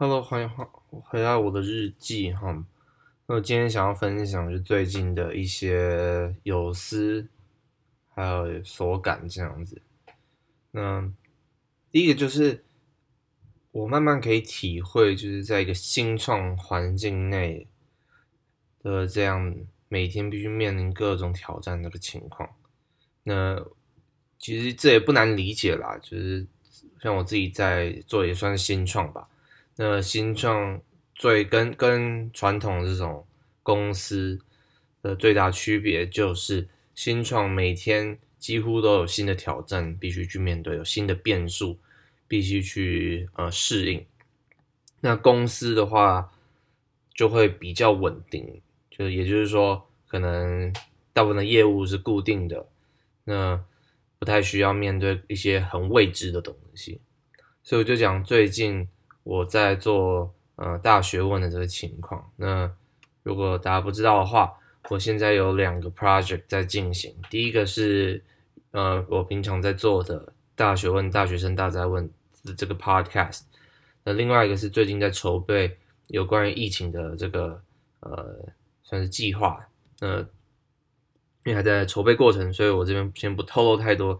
Hello，欢迎回回到我的日记哈。那我今天想要分享是最近的一些有思还有所感这样子。那第一个就是我慢慢可以体会，就是在一个新创环境内的这样每天必须面临各种挑战的个情况。那其实这也不难理解啦，就是像我自己在做，也算是新创吧。那新创最跟跟传统这种公司的最大区别，就是新创每天几乎都有新的挑战必须去面对，有新的变数必须去呃适应。那公司的话就会比较稳定，就也就是说，可能大部分的业务是固定的，那不太需要面对一些很未知的东西。所以我就讲最近。我在做呃大学问的这个情况。那如果大家不知道的话，我现在有两个 project 在进行。第一个是呃我平常在做的大学问大学生大灾问的这个 podcast。那另外一个是最近在筹备有关于疫情的这个呃算是计划。那因为还在筹备过程，所以我这边先不透露太多。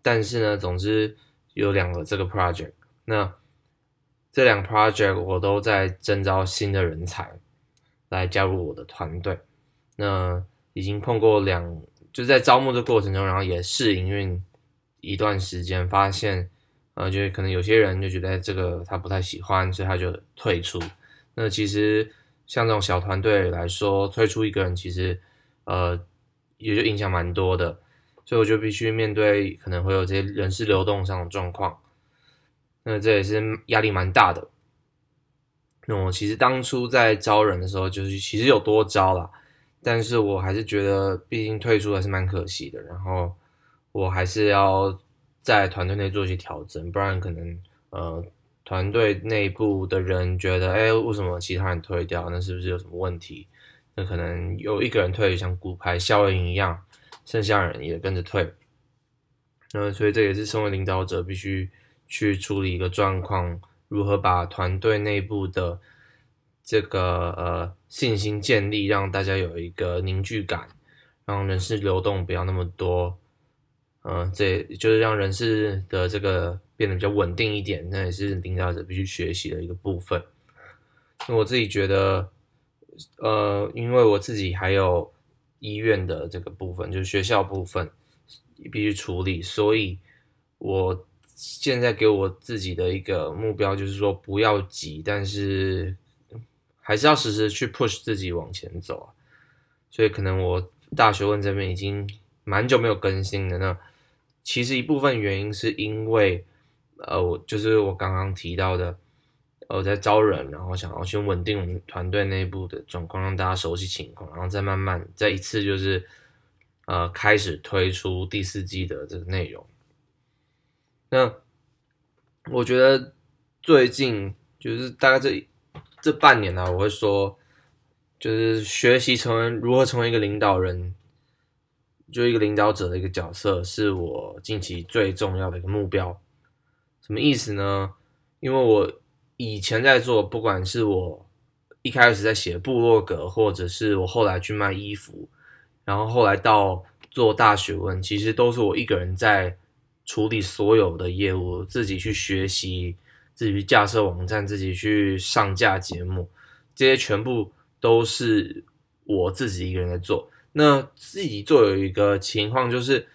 但是呢，总之有两个这个 project。那这两 project 我都在征招新的人才来加入我的团队。那已经碰过两，就在招募的过程中，然后也试营运一段时间，发现呃，就是可能有些人就觉得这个他不太喜欢，所以他就退出。那其实像这种小团队来说，退出一个人其实呃也就影响蛮多的，所以我就必须面对可能会有这些人事流动上的状况。那这也是压力蛮大的。那我其实当初在招人的时候，就是其实有多招啦，但是我还是觉得，毕竟退出还是蛮可惜的。然后我还是要在团队内做一些调整，不然可能呃团队内部的人觉得，哎，为什么其他人退掉？那是不是有什么问题？那可能有一个人退，像骨牌效应一样，剩下人也跟着退。那所以这也是身为领导者必须。去处理一个状况，如何把团队内部的这个呃信心建立，让大家有一个凝聚感，让人事流动不要那么多，嗯，这就是让人事的这个变得比较稳定一点，那也是领导者必须学习的一个部分。那我自己觉得，呃，因为我自己还有医院的这个部分，就是学校部分必须处理，所以我。现在给我自己的一个目标就是说，不要急，但是还是要时时去 push 自己往前走啊。所以可能我大学问这边已经蛮久没有更新了。那其实一部分原因是因为，呃，我就是我刚刚提到的，我在招人，然后想要先稳定我们团队内部的状况，让大家熟悉情况，然后再慢慢再一次就是呃开始推出第四季的这个内容。那我觉得最近就是大概这这半年呢，我会说，就是学习成为如何成为一个领导人，就一个领导者的一个角色，是我近期最重要的一个目标。什么意思呢？因为我以前在做，不管是我一开始在写部落格，或者是我后来去卖衣服，然后后来到做大学问，其实都是我一个人在。处理所有的业务，自己去学习，自己去架设网站，自己去上架节目，这些全部都是我自己一个人在做。那自己做有一个情况就是，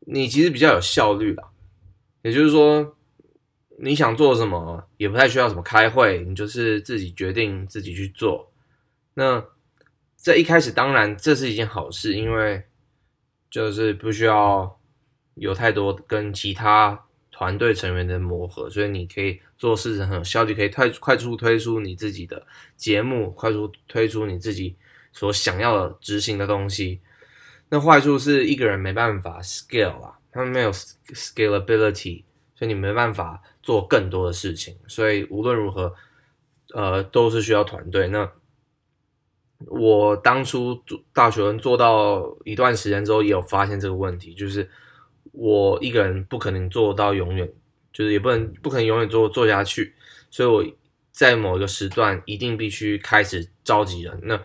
你其实比较有效率啦。也就是说，你想做什么，也不太需要什么开会，你就是自己决定自己去做。那在一开始，当然这是一件好事，因为就是不需要。有太多跟其他团队成员的磨合，所以你可以做事情很有效率，可以快快速推出你自己的节目，快速推出你自己所想要的执行的东西。那坏处是一个人没办法 scale 啊，他们没有 scalability，所以你没办法做更多的事情。所以无论如何，呃，都是需要团队。那我当初做大学做到一段时间之后，也有发现这个问题，就是。我一个人不可能做到永远，就是也不能不可能永远做做下去，所以我在某一个时段一定必须开始召集人，那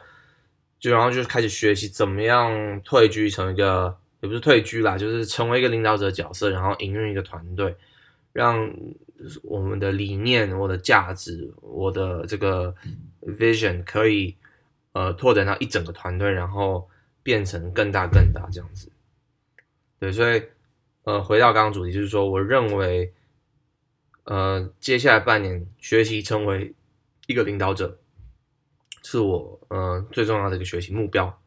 就然后就开始学习怎么样退居成一个，也不是退居啦，就是成为一个领导者角色，然后营运一个团队，让我们的理念、我的价值、我的这个 vision 可以呃拓展到一整个团队，然后变成更大更大这样子。对，所以呃回到刚刚主题，就是说，我认为。呃，接下来半年学习成为一个领导者，是我呃最重要的一个学习目标。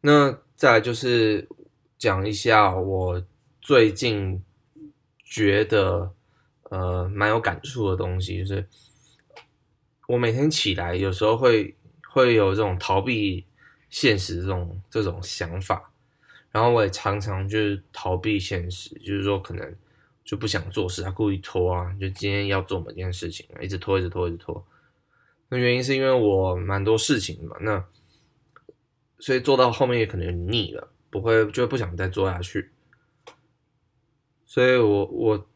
那再来就是讲一下我最近觉得呃蛮有感触的东西，就是我每天起来有时候会会有这种逃避现实这种这种想法，然后我也常常就是逃避现实，就是说可能。就不想做事，他故意拖啊，就今天要做某件事情，一直拖，一直拖，一直拖。那原因是因为我蛮多事情嘛，那所以做到后面也可能腻了，不会就不想再做下去。所以我我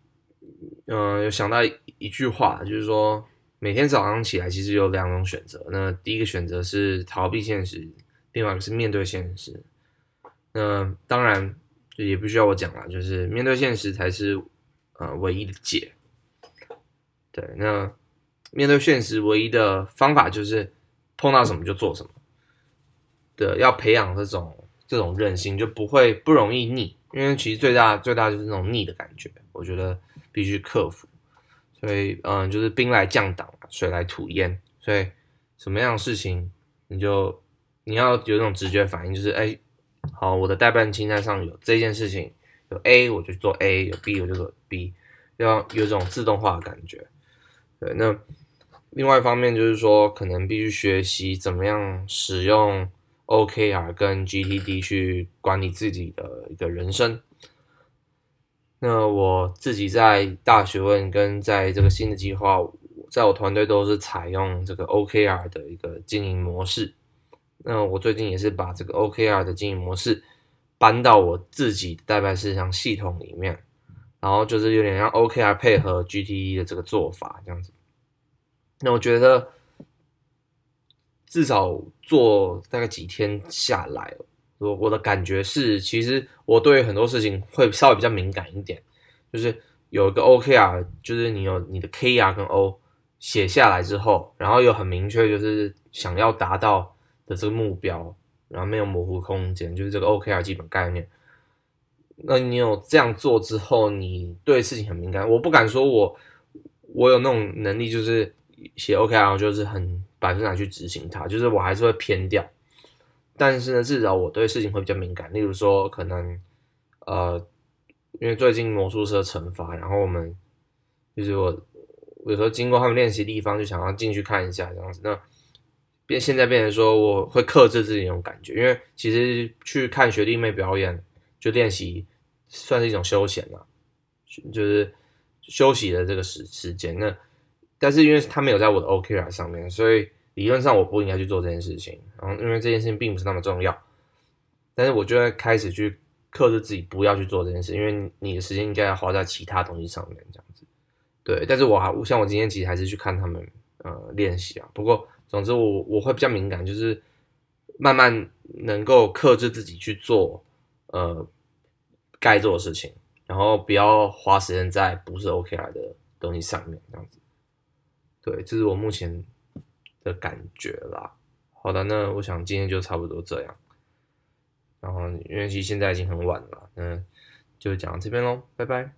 嗯有想到一句话，就是说每天早上起来其实有两种选择，那第一个选择是逃避现实，另外一个是面对现实。那当然也不需要我讲了，就是面对现实才是。呃，唯一的解，对，那面对现实，唯一的方法就是碰到什么就做什么。对，要培养这种这种韧性，就不会不容易腻，因为其实最大最大就是那种腻的感觉，我觉得必须克服。所以，嗯，就是兵来将挡，水来土掩。所以，什么样的事情，你就你要有那种直觉反应，就是哎，好，我的代办清单上有这件事情。有 A 我就做 A，有 B 我就做 B，要有这种自动化的感觉。对，那另外一方面就是说，可能必须学习怎么样使用 OKR 跟 GTD 去管理自己的一个人生。那我自己在大学问跟在这个新的计划，在我团队都是采用这个 OKR 的一个经营模式。那我最近也是把这个 OKR 的经营模式。搬到我自己的代办事项系统里面，然后就是有点让 OKR 配合 GTE 的这个做法这样子。那我觉得至少做大概几天下来，我我的感觉是，其实我对很多事情会稍微比较敏感一点。就是有一个 OKR，就是你有你的 KR 跟 O 写下来之后，然后有很明确就是想要达到的这个目标。然后没有模糊空间，就是这个 OKR 基本概念。那你有这样做之后，你对事情很敏感。我不敢说我我有那种能力，就是写 OKR 就是很百分百去执行它，就是我还是会偏掉。但是呢，至少我对事情会比较敏感。例如说，可能呃，因为最近魔术社惩罚，然后我们就是我有时候经过他们练习地方，就想要进去看一下这样子。那变现在变成说我会克制自己那种感觉，因为其实去看学弟妹表演就练习算是一种休闲了，就是休息的这个时时间。那但是因为他没有在我的 OKR 上面，所以理论上我不应该去做这件事情。然后因为这件事情并不是那么重要，但是我就会开始去克制自己不要去做这件事，因为你的时间应该要花在其他东西上面这样子。对，但是我还像我今天其实还是去看他们呃练习啊，不过。总之，我我会比较敏感，就是慢慢能够克制自己去做呃该做的事情，然后不要花时间在不是 OKR 的东西上面，这样子。对，这是我目前的感觉啦。好的，那我想今天就差不多这样。然后，因为其实现在已经很晚了，那就讲到这边喽，拜拜。